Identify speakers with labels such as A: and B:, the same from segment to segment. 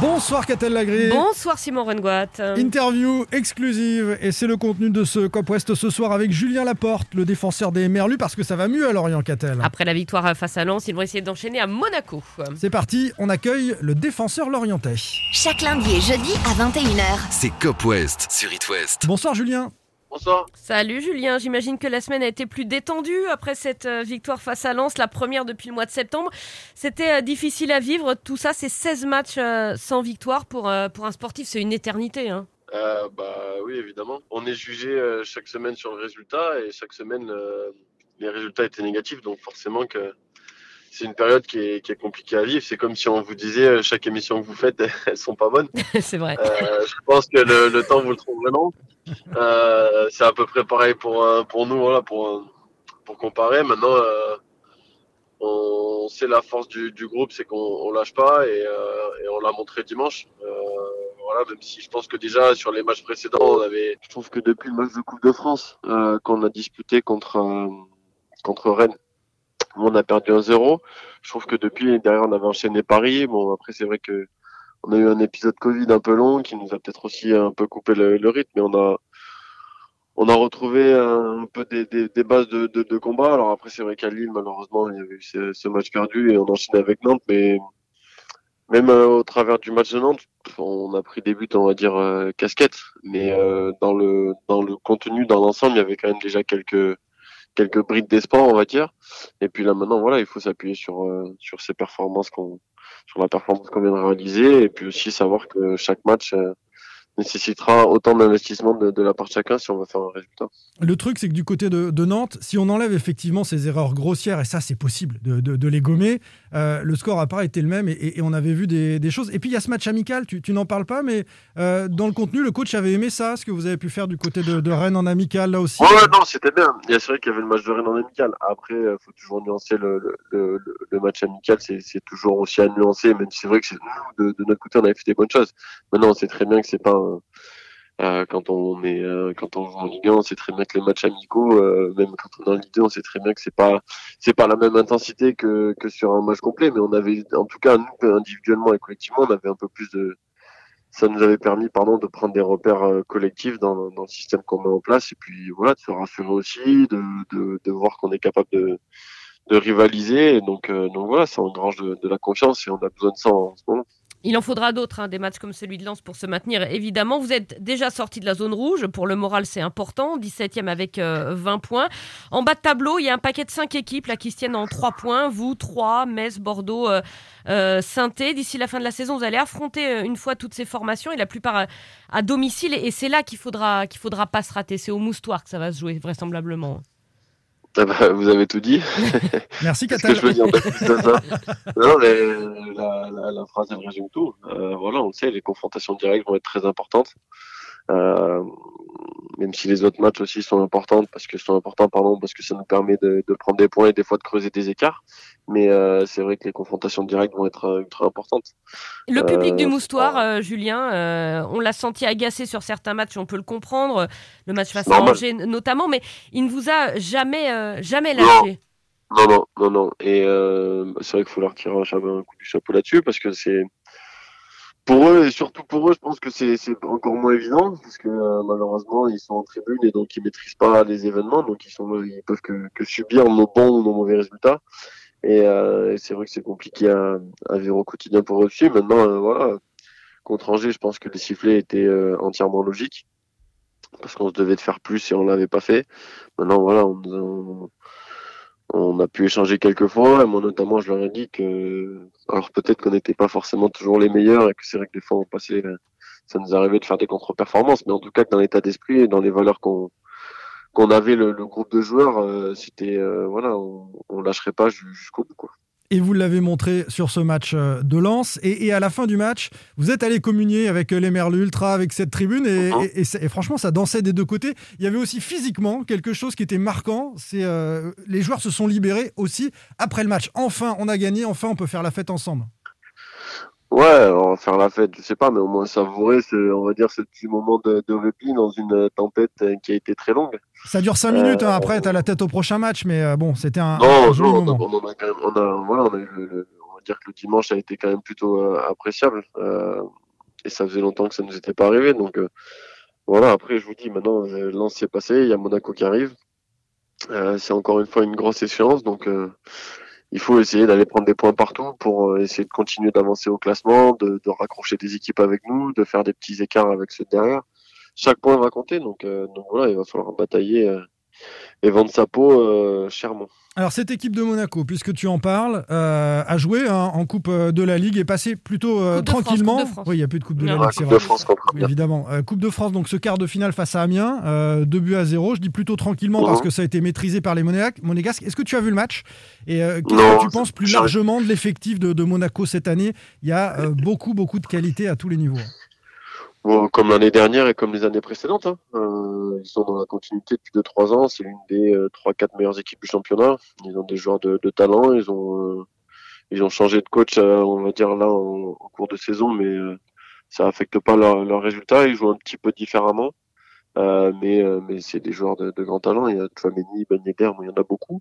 A: Bonsoir Catel Lagré.
B: Bonsoir Simon Rengoat.
A: Interview exclusive et c'est le contenu de ce Cop West ce soir avec Julien Laporte, le défenseur des Merlus parce que ça va mieux à Lorient Catel.
B: Après la victoire face à Lens, ils vont essayer d'enchaîner à Monaco.
A: C'est parti, on accueille le défenseur lorientais.
C: Chaque lundi et jeudi à 21h.
D: C'est Cop West sur It West.
A: Bonsoir Julien.
E: Bonsoir.
B: Salut Julien, j'imagine que la semaine a été plus détendue après cette euh, victoire face à Lens, la première depuis le mois de septembre. C'était euh, difficile à vivre, tout ça, c'est 16 matchs euh, sans victoire pour, pour un sportif, c'est une éternité. Hein.
E: Euh, bah oui, évidemment. On est jugé chaque semaine sur le résultat et chaque semaine les résultats étaient négatifs, donc forcément que c'est une période qui est, qui est compliquée à vivre. C'est comme si on vous disait euh, chaque émission que vous faites, elles sont pas bonnes.
B: c'est vrai.
E: Euh, je pense que le, le temps vous le trouverez long. Euh, c'est à peu près pareil pour pour nous, voilà, pour pour comparer. Maintenant, euh, on sait la force du, du groupe, c'est qu'on on lâche pas et, euh, et on l'a montré dimanche. Euh, voilà, même si je pense que déjà sur les matchs précédents, on avait. Je trouve que depuis le match de Coupe de France euh, qu'on a disputé contre euh, contre Rennes, on a perdu 1-0. Je trouve que depuis derrière, on avait enchaîné Paris. Bon, après c'est vrai que on a eu un épisode Covid un peu long qui nous a peut-être aussi un peu coupé le, rythme, mais on a on a retrouvé un peu des, des, des bases de, de, de combat. Alors après, c'est vrai qu'à Lille, malheureusement, il y avait eu ce, match perdu et on enchaînait avec Nantes, mais même euh, au travers du match de Nantes, on a pris des buts, on va dire, euh, casquettes. Mais euh, dans le dans le contenu, dans l'ensemble, il y avait quand même déjà quelques quelques brides d'espoir, on va dire. Et puis là maintenant, voilà, il faut s'appuyer sur euh, sur ces performances qu'on sur la performance qu'on vient de réaliser, et puis aussi savoir que chaque match euh, nécessitera autant d'investissement de, la part de chacun si on veut faire un résultat.
A: Le truc c'est que du côté de, Nantes, si on enlève effectivement ces erreurs grossières, et ça c'est possible de les gommer, euh, le score n'a pas été le même et, on avait vu des, choses. Et puis il y a ce match amical, tu, n'en parles pas, mais euh, dans le contenu, le coach avait aimé ça, ce que vous avez pu faire du côté de, de Rennes en amical là aussi.
E: Ouais, non, c'était bien. Il y a c'est vrai qu'il y avait le match de Rennes en amical. Après, euh, faut toujours nuancer le, match amical. C'est, toujours aussi à nuancer, même si c'est vrai que de, de notre côté, on avait fait des bonnes choses. Maintenant, on sait très bien que c'est pas euh, quand on est euh, quand on joue en Ligue 1, on sait très bien que les matchs amicaux, euh, même quand on est en Ligue 2, on sait très bien que c'est pas c'est pas la même intensité que que sur un match complet. Mais on avait, en tout cas, nous individuellement et collectivement, on avait un peu plus de ça nous avait permis pardon de prendre des repères euh, collectifs dans, dans le système qu'on met en place et puis voilà de se rassurer aussi de, de, de voir qu'on est capable de, de rivaliser et donc euh, donc voilà ça engrange de, de la confiance et on a besoin de ça en ce moment
B: Il en faudra d'autres, hein, des matchs comme celui de Lens pour se maintenir. Évidemment, vous êtes déjà sorti de la zone rouge. Pour le moral, c'est important. 17e avec euh, 20 points. En bas de tableau, il y a un paquet de 5 équipes qui se tiennent en 3 points. Vous, 3, Metz, Bordeaux, euh, euh. D'ici la fin de la saison, vous allez affronter euh, une fois toutes ces formations et la plupart à, à domicile. Et c'est là qu'il faudra, qu'il faudra pas se rater. C'est au Moustoir que ça va se jouer, vraisemblablement.
E: Ah bah, vous avez tout dit.
A: Merci
E: qu'est-ce que je peux dire de plus de ça. Non mais la, la, la phrase elle résume tout. Euh, voilà on le sait les confrontations directes vont être très importantes. euh, même si les autres matchs aussi sont importantes parce que sont importants pardon parce que ça nous permet de, de prendre des points et des fois de creuser des écarts mais euh, c'est vrai que les confrontations directes vont être euh, ultra importantes
B: Le
E: Euh,
B: public du
E: c'est
B: Moustoir, euh, Julien, euh, on l'a senti agacé sur certains matchs, on peut le comprendre. Le match face à. Angers notamment, mais il ne vous a jamais, euh, jamais lâché.
E: Non, non, non, non. Et euh, c'est vrai qu'il faut leur tirer un coup du chapeau là-dessus parce que c'est pour eux et surtout pour eux, je pense que c'est encore moins évident parce que euh, malheureusement ils sont en tribune et donc ils maîtrisent pas les événements, donc ils sont ils peuvent que, que subir nos bons ou nos mauvais résultats. Et, euh, c'est vrai que c'est compliqué à, à vivre au quotidien pour eux aussi. Maintenant, euh, voilà, contre Angers, je pense que les sifflets étaient euh, entièrement logiques parce qu'on se devait de faire plus et on l'avait pas fait. Maintenant, voilà, on, on, on a pu échanger quelques fois, et moi notamment je leur ai dit que, alors peut-être qu'on n'était pas forcément toujours les meilleurs et que c'est vrai que des fois on passait, ça nous arrivait de faire des contre-performances, mais en tout cas que dans l'état d'esprit et dans les valeurs qu'on qu'on avait le, groupe de joueurs, euh, c'était euh, voilà, on, on lâcherait pas ju- jusqu'au bout quoi.
A: Et vous l'avez montré sur ce match euh, de Lens. Et, et à la fin du match, vous êtes allé communier avec euh, les Merlus Ultra, avec cette tribune. Et,
E: Mhm.
A: et- franchement, ça dansait des deux côtés. Il y avait aussi physiquement quelque chose qui était marquant. C'est euh, les joueurs se sont libérés aussi après le match. Enfin, on a gagné. Enfin, on peut faire la fête ensemble.
E: Ouais, on va faire la fête, je sais pas, mais au moins savourer, ce, on va dire, ce petit moment de, de répit dans une tempête euh, qui a été très longue.
A: Ça dure 5 minutes, hein, après t'as la tête au prochain match, mais euh, bon, c'était un, un
E: Non,
A: joli
E: non, on a,
A: moment.
E: on en a quand même, on a, voilà, on a eu le, le- on va dire que le dimanche a été quand même plutôt euh, appréciable, euh, et ça faisait longtemps que ça nous était pas arrivé, donc euh, voilà. Après, je vous dis, maintenant, euh, Lens s'est passé, il y a Monaco qui arrive, Euh, c'est encore une fois une grosse échéance, donc euh, il faut essayer d'aller prendre des points partout pour euh, essayer de continuer d'avancer au classement, de, raccrocher des équipes avec nous, de faire des petits écarts avec ceux derrière. Chaque point va compter, donc, euh, donc voilà, il va falloir batailler euh, et vendre sa peau euh, chèrement.
A: Alors cette équipe de Monaco, puisque tu en parles, euh, a joué hein, en Coupe euh, de la Ligue et passé plutôt euh, tranquillement.
B: France.
A: Oui, il n'y a plus de Coupe de
B: Non.
A: la
E: Ah,
A: Ligue, c'est
E: Coupe
A: vrai.
E: de France contre
A: Oui, évidemment. Euh, coupe de France, donc ce quart de finale face à Amiens, euh, deux buts à zéro. Je dis plutôt tranquillement parce
E: Mhm.
A: que ça a été maîtrisé par les Monégasques. Est-ce que tu as vu le match? Et euh, qu'est-ce que tu penses plus largement de l'effectif de, de Monaco cette année? Il y a euh, beaucoup, beaucoup de qualité à tous les niveaux.
E: Bon, comme l'année dernière et comme les années précédentes. hein. Euh, ils sont dans la continuité depuis 2-3 ans. C'est l'une des euh, 3-4 meilleures équipes du championnat. Ils ont des joueurs de, talent. Ils ont, euh, ils ont changé de coach, euh, on va dire, là, en, cours de saison, mais euh, ça affecte pas leurs leurs résultats. Ils jouent un petit peu différemment. Euh, mais euh, mais c'est des joueurs de, de grand talent. Il y a Chouameni, Ben Yedder, il y en a beaucoup.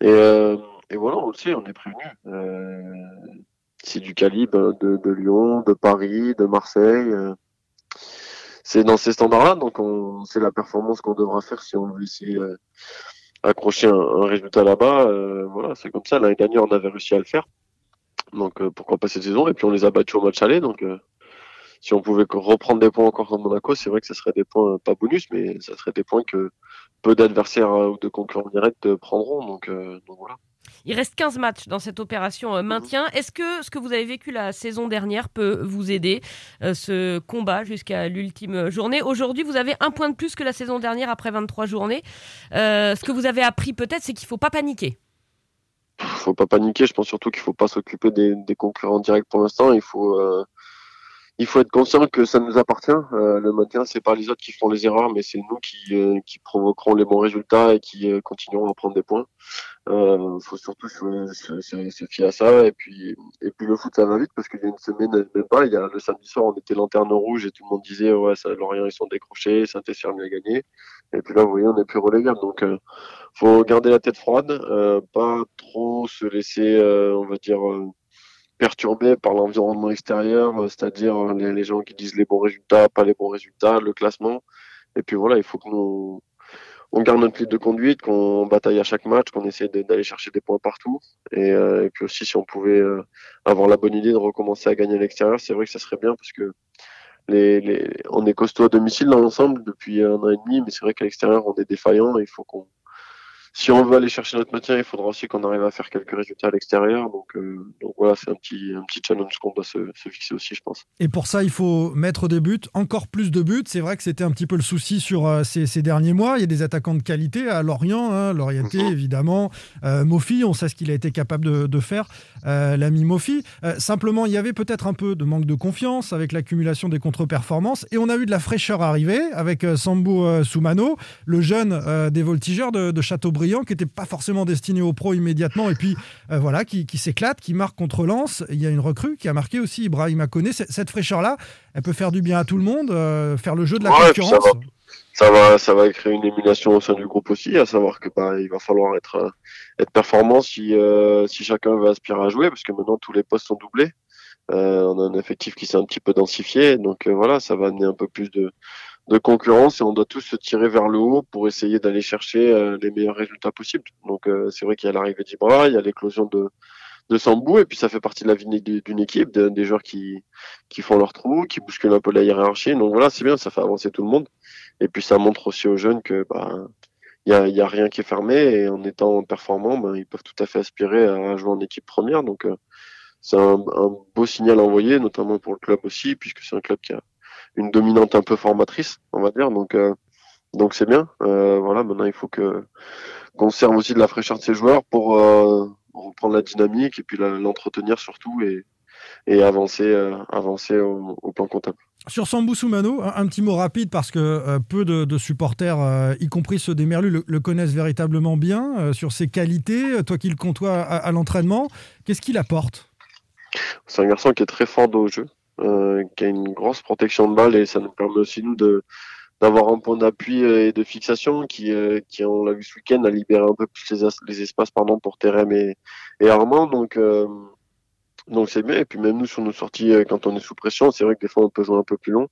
E: Et, euh, et voilà, on le sait, on est prévenu. Euh, c'est du calibre de Lyon, de Paris, de Marseille. C'est dans ces standards-là, donc on, c'est la performance qu'on devra faire si on veut essayer euh, accrocher un, résultat là-bas. euh, voilà, c'est comme ça. L'année dernière, on avait réussi à le faire. Donc euh, pourquoi pas cette saison Et puis on les a battus au match aller. Donc euh, si on pouvait reprendre des points encore contre Monaco, c'est vrai que ce serait des points pas bonus, mais ça serait des points que peu d'adversaires ou de concurrents directs prendront. Donc, donc voilà.
B: Il reste 15 matchs dans cette opération euh, maintien. Est-ce que ce que vous avez vécu la saison dernière peut vous aider, euh, ce combat jusqu'à l'ultime journée? Aujourd'hui, vous avez un point de plus que la saison dernière après 23 journées. Euh, ce que vous avez appris peut-être, c'est qu'il ne faut pas paniquer.
E: faut pas paniquer. Je pense surtout qu'il faut pas s'occuper des, des concurrents directs pour l'instant. Il faut, euh, il faut être conscient que ça nous appartient. Euh, le maintien, c'est pas les autres qui font les erreurs, mais c'est nous qui, euh, qui provoquerons les bons résultats et qui euh, continueront à prendre des points. Euh, faut surtout se, se, se- se fier à ça. Et puis, et puis le foot, ça va vite parce qu'il y a une semaine, même pas, il y a le samedi soir, on était lanterne rouge et tout le monde disait ouais, ça, Lorient ils sont décrochés, Saint-Etienne a gagné. Et puis là, vous voyez, on n'est plus relégable. Donc, euh, faut garder la tête froide, euh, pas trop se laisser, on va dire, perturbé par l'environnement extérieur, euh, c'est-à-dire euh, les, gens qui disent les bons résultats, pas les bons résultats, le classement. Et puis voilà, il faut que nous on garde notre ligne de conduite, qu'on bataille à chaque match, qu'on essaie d'aller chercher des points partout. Et, euh, et puis aussi, si on pouvait euh, avoir la bonne idée de recommencer à gagner à l'extérieur, c'est vrai que ça serait bien parce que les, les, on est costaud à domicile dans l'ensemble depuis un an et demi, mais c'est vrai qu'à l'extérieur, on est défaillant. et Il faut qu'on, si on veut aller chercher notre maintien, il faudra aussi qu'on arrive à faire quelques résultats à l'extérieur. Donc, euh, donc voilà, c'est un petit, un petit challenge qu'on doit se, se fixer aussi, je pense.
A: Et pour ça, il faut mettre des buts, encore plus de buts. C'est vrai que c'était un petit peu le souci sur euh, ces, ces derniers mois. Il y a des attaquants de qualité à Lorient, hein, Lorienté
E: Mhm.
A: évidemment. Euh, Mofi, on sait ce qu'il a été capable de, de faire, euh, l'ami Mofi. Simplement, il y avait peut-être un peu de manque de confiance avec l'accumulation des contre-performances. Et on a eu de la fraîcheur arriver avec euh, Soumano, le jeune des voltigeurs de, de Châteaubriand, qui n'était pas forcément destiné au pro immédiatement. Et puis euh, voilà, qui, qui s'éclate, qui marque contre Lens. Il y a une recrue qui a marqué aussi Ibrahim. C- Cette fraîcheur-là, elle peut faire du bien à tout le monde, euh, faire le jeu de la
E: Ouais, ça
A: concurrence.
E: ça va, ça va créer une émulation au sein du groupe aussi, à savoir que bah, il va falloir être, euh, être performant si, euh, si chacun veut aspirer à jouer, parce que maintenant tous les postes sont doublés. Euh, on a un effectif qui s'est un petit peu densifié, donc euh, voilà, ça va amener un peu plus de, de concurrence et on doit tous se tirer vers le haut pour essayer d'aller chercher euh, les meilleurs résultats possibles. Donc euh, c'est vrai qu'il y a l'arrivée d'Ibra, il y a l'éclosion de de Sambou et puis ça fait partie de la vie d'une équipe, de- des joueurs qui qui font leur trou, qui bousculent un peu la hiérarchie. Donc voilà, c'est bien, ça fait avancer tout le monde. Et puis ça montre aussi aux jeunes que bah il y a, y a rien qui est fermé et en étant performants, ben, ils peuvent tout à fait aspirer à jouer en équipe première. Donc euh, c'est un, un beau signal à envoyer, notamment pour le club aussi, puisque c'est un club qui a une dominante un peu formatrice, on va dire. Donc euh, donc c'est bien. Euh, voilà, maintenant il faut que qu'on serve aussi de la fraîcheur de ces joueurs pour euh, reprendre la dynamique et puis l'entretenir surtout et et avancer euh, avancer au, au plan comptable.
A: Sur Sambou Soumano, un, un petit mot rapide parce que euh, peu de, de supporters, euh, y compris ceux des Merlus, le, le connaissent véritablement bien. sur ses qualités, toi qui le côtoies à, à l'entraînement, qu'est-ce qu'il apporte?
E: C'est un garçon qui est très fort au jeu, euh, qui a une grosse protection de balle et ça nous permet aussi nous de d'avoir un point d'appui et de fixation qui, qui on l'a vu ce week-end, a libéré un peu plus les, les espaces pardon pour Terem et, et Armand. Donc donc c'est bien. Et puis même nous sur nos sorties, quand on est sous pression, c'est vrai que des fois on peut jouer un peu plus long.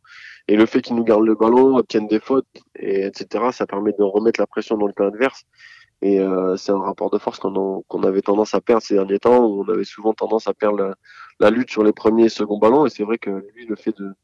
E: Et le fait qu'ils nous gardent le ballon, obtiennent des fautes, et etc., ça permet de remettre la pression dans le camp adverse. Et euh, c'est un rapport de force qu'on avait tendance à perdre ces derniers temps, où on avait souvent tendance à perdre la, la lutte sur les premiers et seconds ballons. Et c'est vrai que lui, le fait de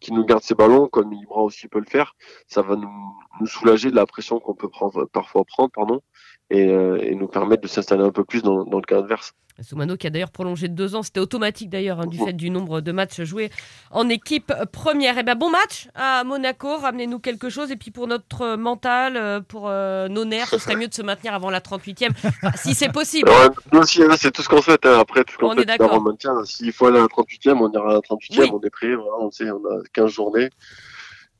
E: qu'il nous garde ses ballons, comme Ibra aussi peut le faire, ça va nous, soulager de la pression qu'on peut parfois prendre, pardon, et, euh, et nous permettre de s'installer un peu plus dans, dans le camp adverse.
B: Soumano qui a d'ailleurs prolongé de deux ans, c'était automatique d'ailleurs hein, du fait du nombre de matchs joués en équipe première. Et eh ben bon match à Monaco, ramenez-nous quelque chose. Et puis pour notre mental, euh, pour euh, nos nerfs, ce serait mieux de se maintenir avant la 38e, si c'est possible.
E: Ouais, nous aussi, hein, c'est tout ce qu'on souhaite. Hein. Après, tout ce qu'on souhaite, c'est maintien. S'il faut aller à la 38e, on ira à la 38e, oui. on est prêt. Voilà, on sait, on a 15 journées.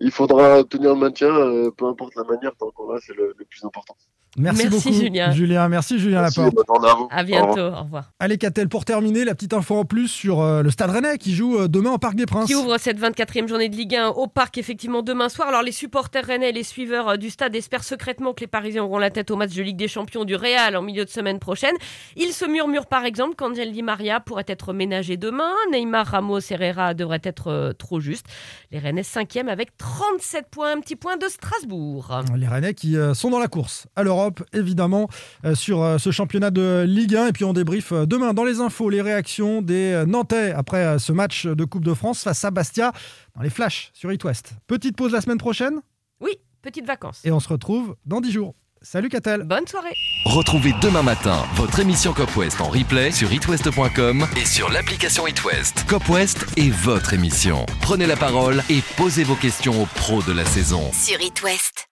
E: Il faudra tenir le maintien, euh, peu importe la manière, tant qu'on l'a, c'est le, le plus important.
A: Merci,
B: merci
A: beaucoup,
B: Julien.
A: Julien. Merci Julien
E: Merci,
A: Laporte.
E: journée à vous.
B: À bientôt,
E: Au revoir.
B: au revoir.
A: Allez Catel, pour terminer, la petite info en plus sur euh, le Stade Rennais qui joue euh, demain au Parc des Princes.
B: Qui ouvre cette 24e journée de Ligue 1 au Parc effectivement demain soir. Alors les supporters rennais et les suiveurs euh, du stade espèrent secrètement que les Parisiens auront la tête au match de Ligue des Champions du Real en milieu de semaine prochaine. Il se murmure par exemple qu'Angel Di Maria pourrait être ménagé demain. Neymar, Ramos, Herrera devraient être euh, trop justes. Les Rennais 5e avec 37 points, un petit point de Strasbourg.
A: Les Rennais qui euh, sont dans la course à l'Europe, évidemment, euh, sur euh, ce championnat de Ligue 1. Et puis on débrief euh, demain dans les infos les réactions des Nantais après ce match de Coupe de France face à Bastia dans les flashs sur It West. Petite pause la semaine prochaine
B: Oui, petites vacances.
A: et on se retrouve dans 10 jours. Salut Catel
B: Bonne soirée.
D: Retrouvez demain matin votre émission Cop West en replay sur itwest.com et sur l'application itwest. Cop West est votre émission. Prenez la parole et posez vos questions aux pros de la saison.
C: Sur It West.